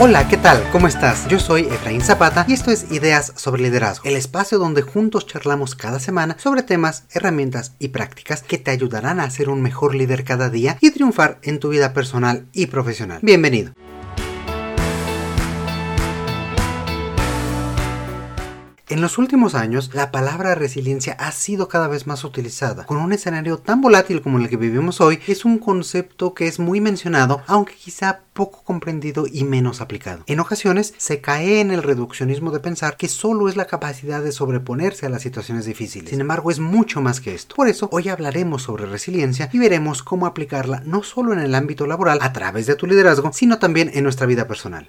Hola, ¿qué tal? ¿Cómo estás? Yo soy Efraín Zapata y esto es Ideas sobre Liderazgo, el espacio donde juntos charlamos cada semana sobre temas, herramientas y prácticas que te ayudarán a ser un mejor líder cada día y triunfar en tu vida personal y profesional. Bienvenido. En los últimos años, la palabra resiliencia ha sido cada vez más utilizada. Con un escenario tan volátil como el que vivimos hoy, es un concepto que es muy mencionado, aunque quizá poco comprendido y menos aplicado. En ocasiones se cae en el reduccionismo de pensar que solo es la capacidad de sobreponerse a las situaciones difíciles. Sin embargo, es mucho más que esto. Por eso, hoy hablaremos sobre resiliencia y veremos cómo aplicarla no solo en el ámbito laboral a través de tu liderazgo, sino también en nuestra vida personal.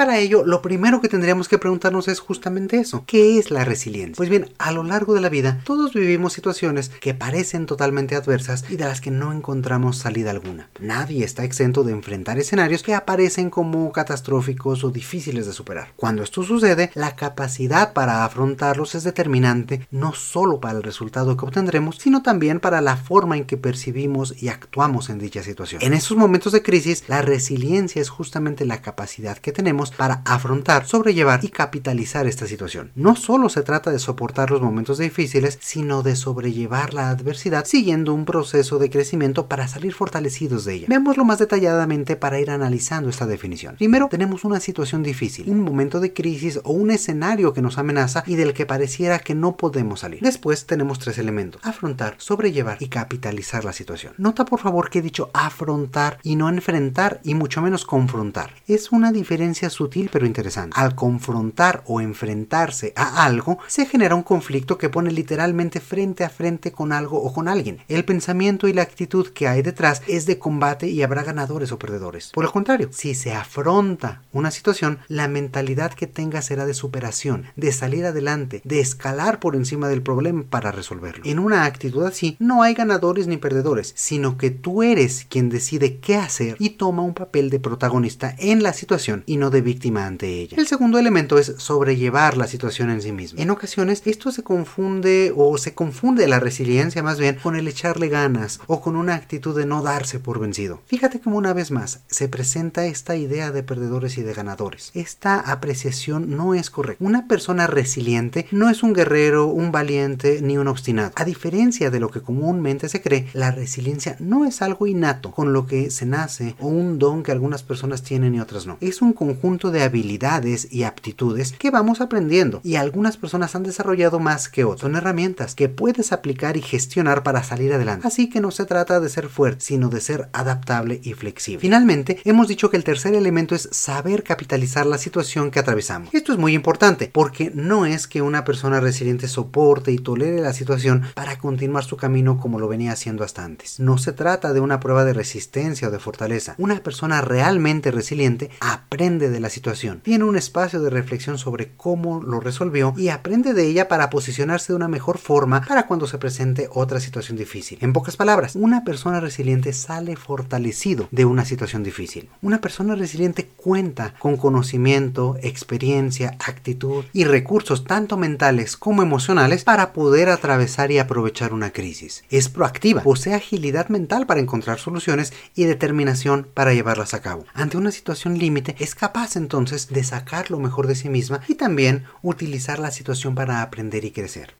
Para ello, lo primero que tendríamos que preguntarnos es justamente eso. ¿Qué es la resiliencia? Pues bien, a lo largo de la vida, todos vivimos situaciones que parecen totalmente adversas y de las que no encontramos salida alguna. Nadie está exento de enfrentar escenarios que aparecen como catastróficos o difíciles de superar. Cuando esto sucede, la capacidad para afrontarlos es determinante no solo para el resultado que obtendremos, sino también para la forma en que percibimos y actuamos en dicha situación. En esos momentos de crisis, la resiliencia es justamente la capacidad que tenemos para afrontar, sobrellevar y capitalizar esta situación. No solo se trata de soportar los momentos difíciles, sino de sobrellevar la adversidad siguiendo un proceso de crecimiento para salir fortalecidos de ella. Veámoslo más detalladamente para ir analizando esta definición. Primero, tenemos una situación difícil, un momento de crisis o un escenario que nos amenaza y del que pareciera que no podemos salir. Después tenemos tres elementos, afrontar, sobrellevar y capitalizar la situación. Nota por favor que he dicho afrontar y no enfrentar y mucho menos confrontar. Es una diferencia sutil pero interesante. Al confrontar o enfrentarse a algo, se genera un conflicto que pone literalmente frente a frente con algo o con alguien. El pensamiento y la actitud que hay detrás es de combate y habrá ganadores o perdedores. Por el contrario, si se afronta una situación, la mentalidad que tenga será de superación, de salir adelante, de escalar por encima del problema para resolverlo. En una actitud así, no hay ganadores ni perdedores, sino que tú eres quien decide qué hacer y toma un papel de protagonista en la situación y no de víctima ante ella. El segundo elemento es sobrellevar la situación en sí misma. En ocasiones esto se confunde o se confunde la resiliencia más bien con el echarle ganas o con una actitud de no darse por vencido. Fíjate cómo una vez más se presenta esta idea de perdedores y de ganadores. Esta apreciación no es correcta. Una persona resiliente no es un guerrero, un valiente ni un obstinado. A diferencia de lo que comúnmente se cree, la resiliencia no es algo innato con lo que se nace o un don que algunas personas tienen y otras no. Es un conjunto de habilidades y aptitudes que vamos aprendiendo y algunas personas han desarrollado más que otras. Son herramientas que puedes aplicar y gestionar para salir adelante. Así que no se trata de ser fuerte, sino de ser adaptable y flexible. Finalmente, hemos dicho que el tercer elemento es saber capitalizar la situación que atravesamos. Esto es muy importante porque no es que una persona resiliente soporte y tolere la situación para continuar su camino como lo venía haciendo hasta antes. No se trata de una prueba de resistencia o de fortaleza. Una persona realmente resiliente aprende de la situación, tiene un espacio de reflexión sobre cómo lo resolvió y aprende de ella para posicionarse de una mejor forma para cuando se presente otra situación difícil. En pocas palabras, una persona resiliente sale fortalecido de una situación difícil. Una persona resiliente cuenta con conocimiento, experiencia, actitud y recursos tanto mentales como emocionales para poder atravesar y aprovechar una crisis. Es proactiva, posee agilidad mental para encontrar soluciones y determinación para llevarlas a cabo. Ante una situación límite es capaz entonces de sacar lo mejor de sí misma y también utilizar la situación para aprender y crecer.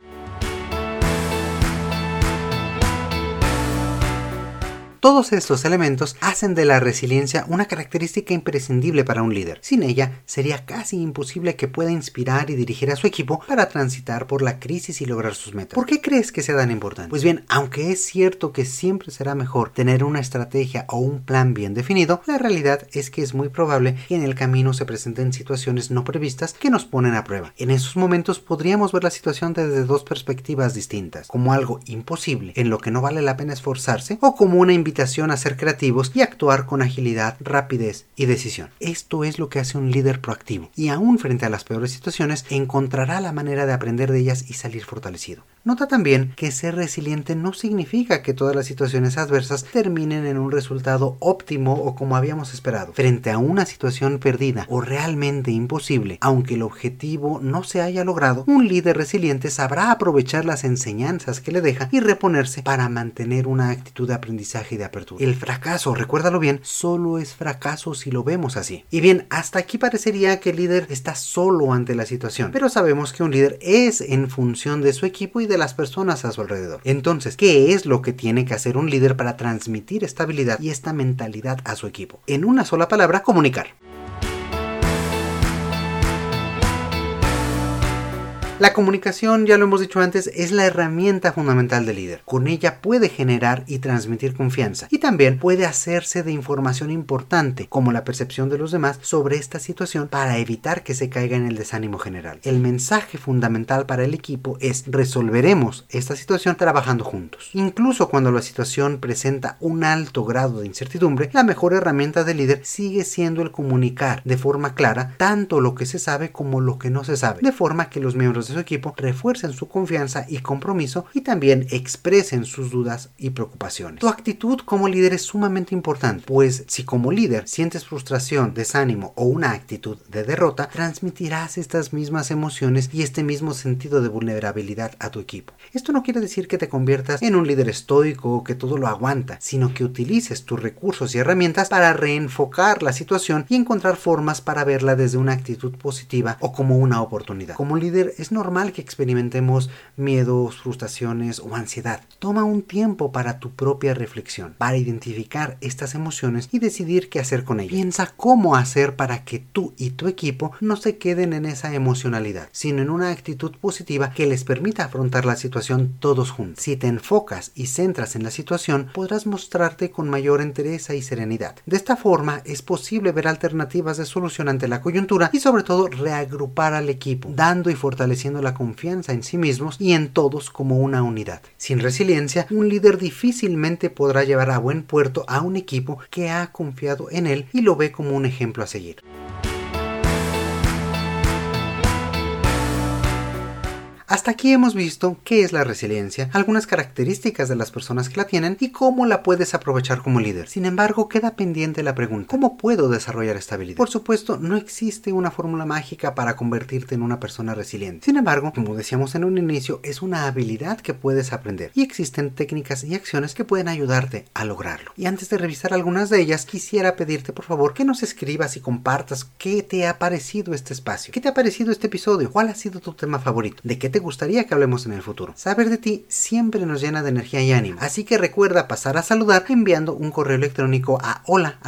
Todos estos elementos hacen de la resiliencia una característica imprescindible para un líder. Sin ella, sería casi imposible que pueda inspirar y dirigir a su equipo para transitar por la crisis y lograr sus metas. ¿Por qué crees que sea tan importante? Pues bien, aunque es cierto que siempre será mejor tener una estrategia o un plan bien definido, la realidad es que es muy probable que en el camino se presenten situaciones no previstas que nos ponen a prueba. En esos momentos podríamos ver la situación desde dos perspectivas distintas, como algo imposible, en lo que no vale la pena esforzarse, o como una invitación a ser creativos y actuar con agilidad, rapidez y decisión. Esto es lo que hace un líder proactivo y aún frente a las peores situaciones encontrará la manera de aprender de ellas y salir fortalecido. Nota también que ser resiliente no significa que todas las situaciones adversas terminen en un resultado óptimo o como habíamos esperado. Frente a una situación perdida o realmente imposible, aunque el objetivo no se haya logrado, un líder resiliente sabrá aprovechar las enseñanzas que le deja y reponerse para mantener una actitud de aprendizaje y de apertura. El fracaso, recuérdalo bien, solo es fracaso si lo vemos así. Y bien, hasta aquí parecería que el líder está solo ante la situación, pero sabemos que un líder es en función de su equipo y de las personas a su alrededor. Entonces, ¿qué es lo que tiene que hacer un líder para transmitir estabilidad y esta mentalidad a su equipo? En una sola palabra, comunicar. La comunicación, ya lo hemos dicho antes, es la herramienta fundamental del líder. Con ella puede generar y transmitir confianza y también puede hacerse de información importante, como la percepción de los demás sobre esta situación para evitar que se caiga en el desánimo general. El mensaje fundamental para el equipo es resolveremos esta situación trabajando juntos. Incluso cuando la situación presenta un alto grado de incertidumbre, la mejor herramienta del líder sigue siendo el comunicar de forma clara tanto lo que se sabe como lo que no se sabe, de forma que los miembros su equipo refuercen su confianza y compromiso y también expresen sus dudas y preocupaciones. Tu actitud como líder es sumamente importante, pues si como líder sientes frustración, desánimo o una actitud de derrota, transmitirás estas mismas emociones y este mismo sentido de vulnerabilidad a tu equipo. Esto no quiere decir que te conviertas en un líder estoico o que todo lo aguanta, sino que utilices tus recursos y herramientas para reenfocar la situación y encontrar formas para verla desde una actitud positiva o como una oportunidad. Como líder es normal que experimentemos miedos, frustraciones o ansiedad. Toma un tiempo para tu propia reflexión, para identificar estas emociones y decidir qué hacer con ellas. Piensa cómo hacer para que tú y tu equipo no se queden en esa emocionalidad, sino en una actitud positiva que les permita afrontar la situación todos juntos. Si te enfocas y centras en la situación, podrás mostrarte con mayor entereza y serenidad. De esta forma es posible ver alternativas de solución ante la coyuntura y sobre todo reagrupar al equipo, dando y la confianza en sí mismos y en todos como una unidad. Sin resiliencia, un líder difícilmente podrá llevar a buen puerto a un equipo que ha confiado en él y lo ve como un ejemplo a seguir. Hasta aquí hemos visto qué es la resiliencia, algunas características de las personas que la tienen y cómo la puedes aprovechar como líder. Sin embargo, queda pendiente la pregunta, ¿cómo puedo desarrollar esta habilidad? Por supuesto, no existe una fórmula mágica para convertirte en una persona resiliente. Sin embargo, como decíamos en un inicio, es una habilidad que puedes aprender y existen técnicas y acciones que pueden ayudarte a lograrlo. Y antes de revisar algunas de ellas, quisiera pedirte por favor que nos escribas y compartas qué te ha parecido este espacio, qué te ha parecido este episodio, cuál ha sido tu tema favorito, de qué te gustaría que hablemos en el futuro. Saber de ti siempre nos llena de energía y ánimo, así que recuerda pasar a saludar enviando un correo electrónico a hola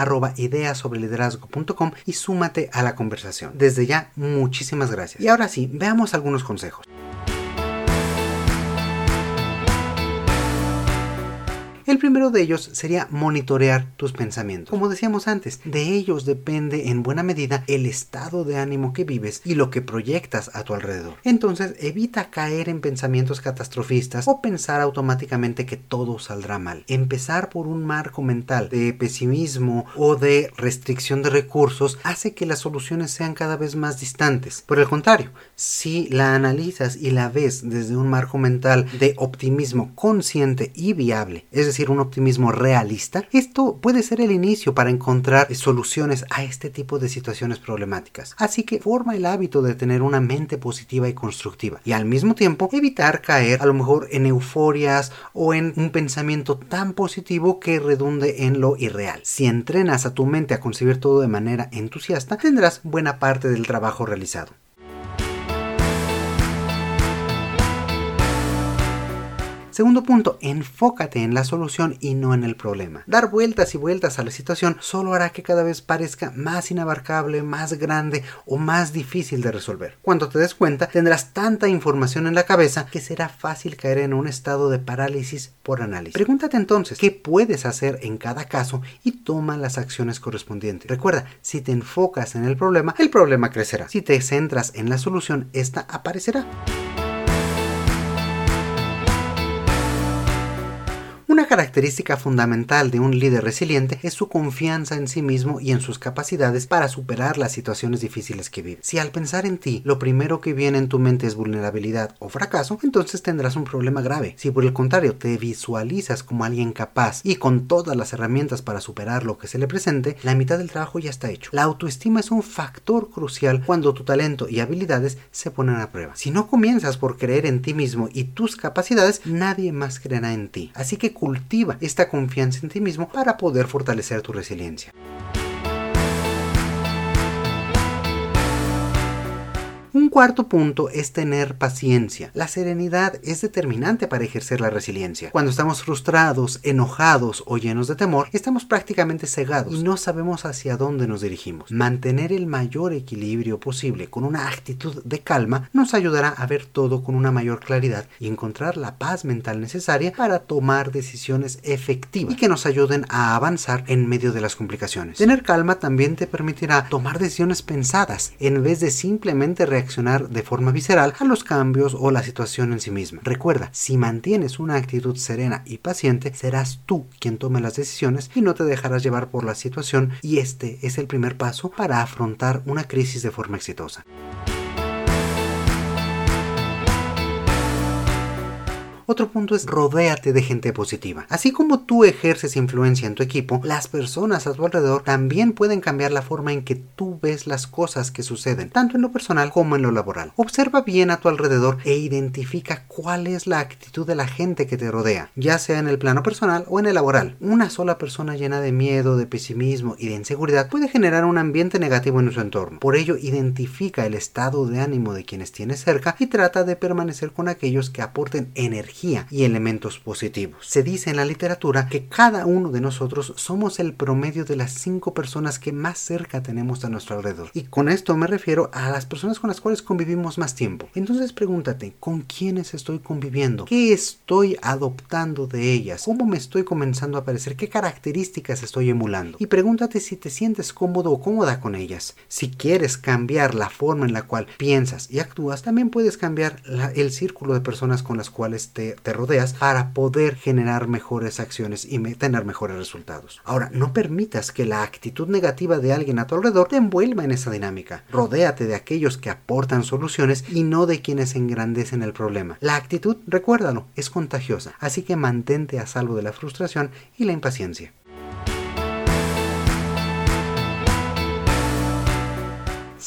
y súmate a la conversación. Desde ya, muchísimas gracias. Y ahora sí, veamos algunos consejos. El primero de ellos sería monitorear tus pensamientos. Como decíamos antes, de ellos depende en buena medida el estado de ánimo que vives y lo que proyectas a tu alrededor. Entonces evita caer en pensamientos catastrofistas o pensar automáticamente que todo saldrá mal. Empezar por un marco mental de pesimismo o de restricción de recursos hace que las soluciones sean cada vez más distantes. Por el contrario, si la analizas y la ves desde un marco mental de optimismo consciente y viable, es decir, un optimismo realista, esto puede ser el inicio para encontrar soluciones a este tipo de situaciones problemáticas. Así que forma el hábito de tener una mente positiva y constructiva y al mismo tiempo evitar caer a lo mejor en euforias o en un pensamiento tan positivo que redunde en lo irreal. Si entrenas a tu mente a concebir todo de manera entusiasta, tendrás buena parte del trabajo realizado. Segundo punto, enfócate en la solución y no en el problema. Dar vueltas y vueltas a la situación solo hará que cada vez parezca más inabarcable, más grande o más difícil de resolver. Cuando te des cuenta, tendrás tanta información en la cabeza que será fácil caer en un estado de parálisis por análisis. Pregúntate entonces qué puedes hacer en cada caso y toma las acciones correspondientes. Recuerda, si te enfocas en el problema, el problema crecerá. Si te centras en la solución, esta aparecerá. Característica fundamental de un líder resiliente es su confianza en sí mismo y en sus capacidades para superar las situaciones difíciles que vive. Si al pensar en ti lo primero que viene en tu mente es vulnerabilidad o fracaso, entonces tendrás un problema grave. Si por el contrario te visualizas como alguien capaz y con todas las herramientas para superar lo que se le presente, la mitad del trabajo ya está hecho. La autoestima es un factor crucial cuando tu talento y habilidades se ponen a prueba. Si no comienzas por creer en ti mismo y tus capacidades, nadie más creerá en ti. Así que cultiva esta confianza en ti mismo para poder fortalecer tu resiliencia. Un cuarto punto es tener paciencia. La serenidad es determinante para ejercer la resiliencia. Cuando estamos frustrados, enojados o llenos de temor, estamos prácticamente cegados y no sabemos hacia dónde nos dirigimos. Mantener el mayor equilibrio posible con una actitud de calma nos ayudará a ver todo con una mayor claridad y encontrar la paz mental necesaria para tomar decisiones efectivas y que nos ayuden a avanzar en medio de las complicaciones. Tener calma también te permitirá tomar decisiones pensadas en vez de simplemente reaccionar reaccionar de forma visceral a los cambios o la situación en sí misma. Recuerda, si mantienes una actitud serena y paciente, serás tú quien tome las decisiones y no te dejarás llevar por la situación y este es el primer paso para afrontar una crisis de forma exitosa. Otro punto es rodéate de gente positiva. Así como tú ejerces influencia en tu equipo, las personas a tu alrededor también pueden cambiar la forma en que tú ves las cosas que suceden, tanto en lo personal como en lo laboral. Observa bien a tu alrededor e identifica cuál es la actitud de la gente que te rodea, ya sea en el plano personal o en el laboral. Una sola persona llena de miedo, de pesimismo y de inseguridad puede generar un ambiente negativo en su entorno. Por ello, identifica el estado de ánimo de quienes tienes cerca y trata de permanecer con aquellos que aporten energía y elementos positivos. Se dice en la literatura que cada uno de nosotros somos el promedio de las cinco personas que más cerca tenemos a nuestro alrededor. Y con esto me refiero a las personas con las cuales convivimos más tiempo. Entonces pregúntate, ¿con quiénes estoy conviviendo? ¿Qué estoy adoptando de ellas? ¿Cómo me estoy comenzando a parecer? ¿Qué características estoy emulando? Y pregúntate si te sientes cómodo o cómoda con ellas. Si quieres cambiar la forma en la cual piensas y actúas, también puedes cambiar el círculo de personas con las cuales te te, rodeas para poder generar mejores acciones y tener mejores resultados. Ahora, no permitas que la actitud negativa de alguien a tu alrededor te envuelva en esa dinámica. Rodéate de aquellos que aportan soluciones y no de quienes engrandecen el problema. La actitud, recuérdalo, es contagiosa, así que mantente a salvo de la frustración y la impaciencia.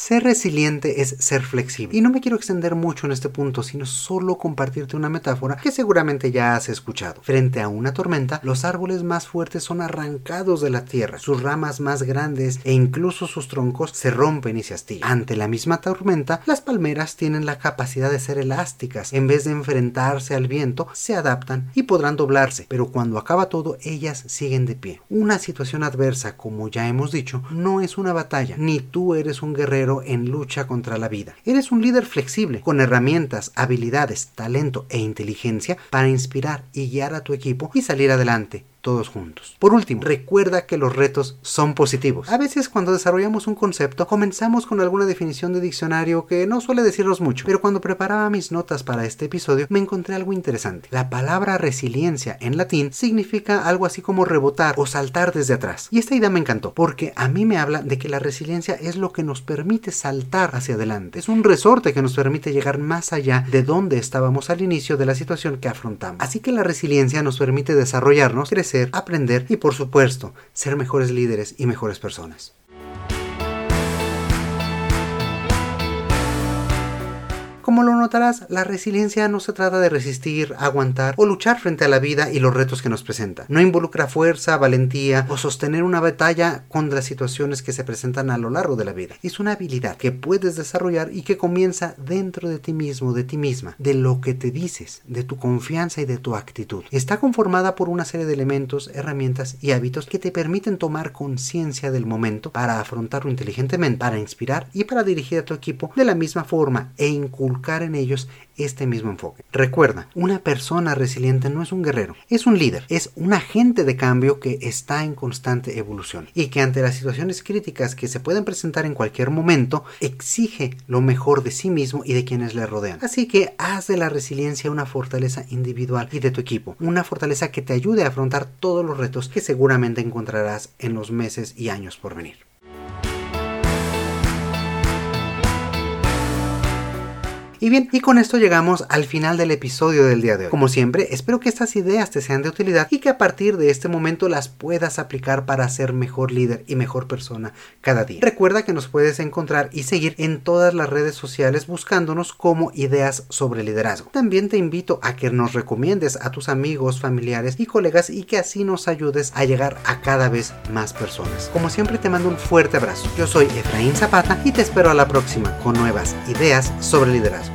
Ser resiliente es ser flexible. Y no me quiero extender mucho en este punto, sino solo compartirte una metáfora que seguramente ya has escuchado. Frente a una tormenta, los árboles más fuertes son arrancados de la tierra, sus ramas más grandes e incluso sus troncos se rompen y se astillan. Ante la misma tormenta, las palmeras tienen la capacidad de ser elásticas. En vez de enfrentarse al viento, se adaptan y podrán doblarse, pero cuando acaba todo, ellas siguen de pie. Una situación adversa, como ya hemos dicho, no es una batalla, ni tú eres un guerrero en lucha contra la vida. Eres un líder flexible, con herramientas, habilidades, talento e inteligencia para inspirar y guiar a tu equipo y salir adelante todos juntos. Por último, recuerda que los retos son positivos. A veces cuando desarrollamos un concepto comenzamos con alguna definición de diccionario que no suele decirnos mucho, pero cuando preparaba mis notas para este episodio me encontré algo interesante. La palabra resiliencia en latín significa algo así como rebotar o saltar desde atrás. Y esta idea me encantó porque a mí me habla de que la resiliencia es lo que nos permite saltar hacia adelante. Es un resorte que nos permite llegar más allá de donde estábamos al inicio de la situación que afrontamos. Así que la resiliencia nos permite desarrollarnos, crecer aprender y por supuesto ser mejores líderes y mejores personas. Como lo notarás, la resiliencia no se trata de resistir, aguantar o luchar frente a la vida y los retos que nos presenta. No involucra fuerza, valentía o sostener una batalla contra situaciones que se presentan a lo largo de la vida. Es una habilidad que puedes desarrollar y que comienza dentro de ti mismo, de ti misma, de lo que te dices, de tu confianza y de tu actitud. Está conformada por una serie de elementos, herramientas y hábitos que te permiten tomar conciencia del momento para afrontarlo inteligentemente, para inspirar y para dirigir a tu equipo de la misma forma e inculcar en ellos este mismo enfoque. Recuerda, una persona resiliente no es un guerrero, es un líder, es un agente de cambio que está en constante evolución y que ante las situaciones críticas que se pueden presentar en cualquier momento, exige lo mejor de sí mismo y de quienes le rodean. Así que haz de la resiliencia una fortaleza individual y de tu equipo, una fortaleza que te ayude a afrontar todos los retos que seguramente encontrarás en los meses y años por venir. Y bien, y con esto llegamos al final del episodio del día de hoy. Como siempre, espero que estas ideas te sean de utilidad y que a partir de este momento las puedas aplicar para ser mejor líder y mejor persona cada día. Recuerda que nos puedes encontrar y seguir en todas las redes sociales buscándonos como ideas sobre liderazgo. También te invito a que nos recomiendes a tus amigos, familiares y colegas y que así nos ayudes a llegar a cada vez más personas. Como siempre te mando un fuerte abrazo. Yo soy Efraín Zapata y te espero a la próxima con nuevas ideas sobre liderazgo.